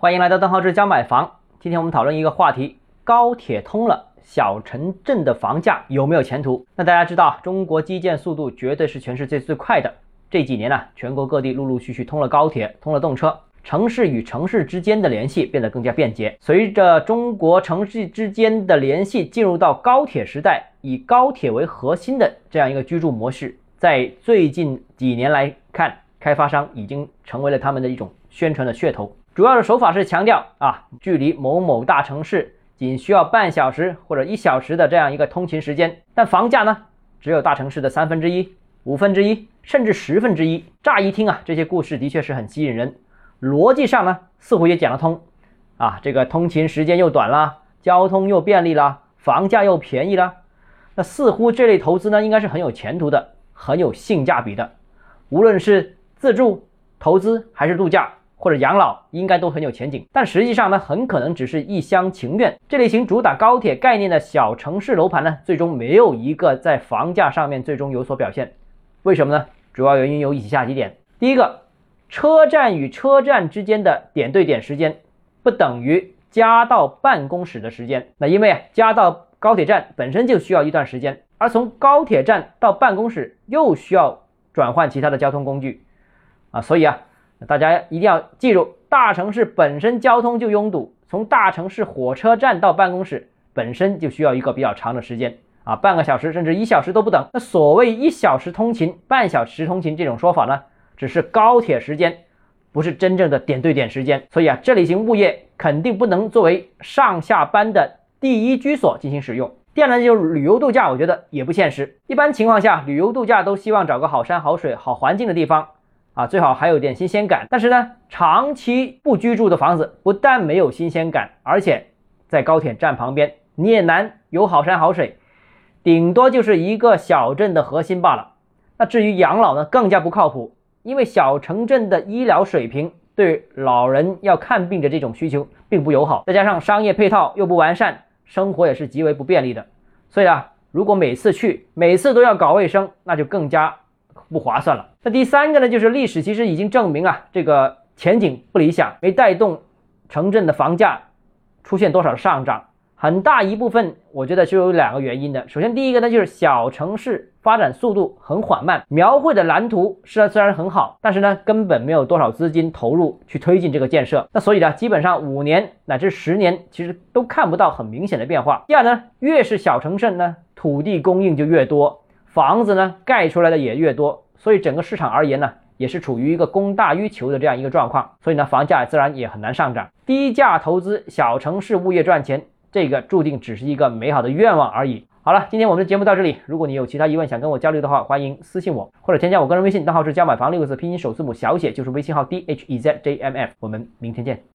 欢迎来到邓浩志教买房。今天我们讨论一个话题：高铁通了，小城镇的房价有没有前途？那大家知道，中国基建速度绝对是全世界最快的。这几年呢，全国各地陆陆续续通了高铁，通了动车，城市与城市之间的联系变得更加便捷。随着中国城市之间的联系进入到高铁时代，以高铁为核心的这样一个居住模式，在最近几年来看，开发商已经成为了他们的一种宣传的噱头。主要的手法是强调啊，距离某某大城市仅需要半小时或者一小时的这样一个通勤时间，但房价呢，只有大城市的三分之一、五分之一，甚至十分之一。乍一听啊，这些故事的确是很吸引人，逻辑上呢，似乎也讲得通啊。这个通勤时间又短了，交通又便利了，房价又便宜了，那似乎这类投资呢，应该是很有前途的，很有性价比的。无论是自住、投资还是度假。或者养老应该都很有前景，但实际上呢，很可能只是一厢情愿。这类型主打高铁概念的小城市楼盘呢，最终没有一个在房价上面最终有所表现。为什么呢？主要原因有以下几点：第一个，车站与车站之间的点对点时间不等于家到办公室的时间。那因为啊，家到高铁站本身就需要一段时间，而从高铁站到办公室又需要转换其他的交通工具啊，所以啊。大家一定要记住，大城市本身交通就拥堵，从大城市火车站到办公室本身就需要一个比较长的时间啊，半个小时甚至一小时都不等。那所谓一小时通勤、半小时通勤这种说法呢，只是高铁时间，不是真正的点对点时间。所以啊，这类型物业肯定不能作为上下班的第一居所进行使用。第二呢，就是旅游度假，我觉得也不现实。一般情况下，旅游度假都希望找个好山好水、好环境的地方。啊，最好还有点新鲜感。但是呢，长期不居住的房子不但没有新鲜感，而且在高铁站旁边，你也难有好山好水，顶多就是一个小镇的核心罢了。那至于养老呢，更加不靠谱，因为小城镇的医疗水平对老人要看病的这种需求并不友好，再加上商业配套又不完善，生活也是极为不便利的。所以啊，如果每次去每次都要搞卫生，那就更加。不划算了。那第三个呢，就是历史其实已经证明啊，这个前景不理想，没带动城镇的房价出现多少上涨。很大一部分，我觉得是有两个原因的。首先，第一个呢，就是小城市发展速度很缓慢，描绘的蓝图是虽然很好，但是呢，根本没有多少资金投入去推进这个建设。那所以呢，基本上五年乃至十年，其实都看不到很明显的变化。第二呢，越是小城镇呢，土地供应就越多。房子呢盖出来的也越多，所以整个市场而言呢，也是处于一个供大于求的这样一个状况，所以呢，房价自然也很难上涨。低价投资小城市物业赚钱，这个注定只是一个美好的愿望而已。好了，今天我们的节目到这里，如果你有其他疑问想跟我交流的话，欢迎私信我或者添加我个人微信，账号是加买房六个字拼音首字母小写，就是微信号 d h e z j m f。我们明天见。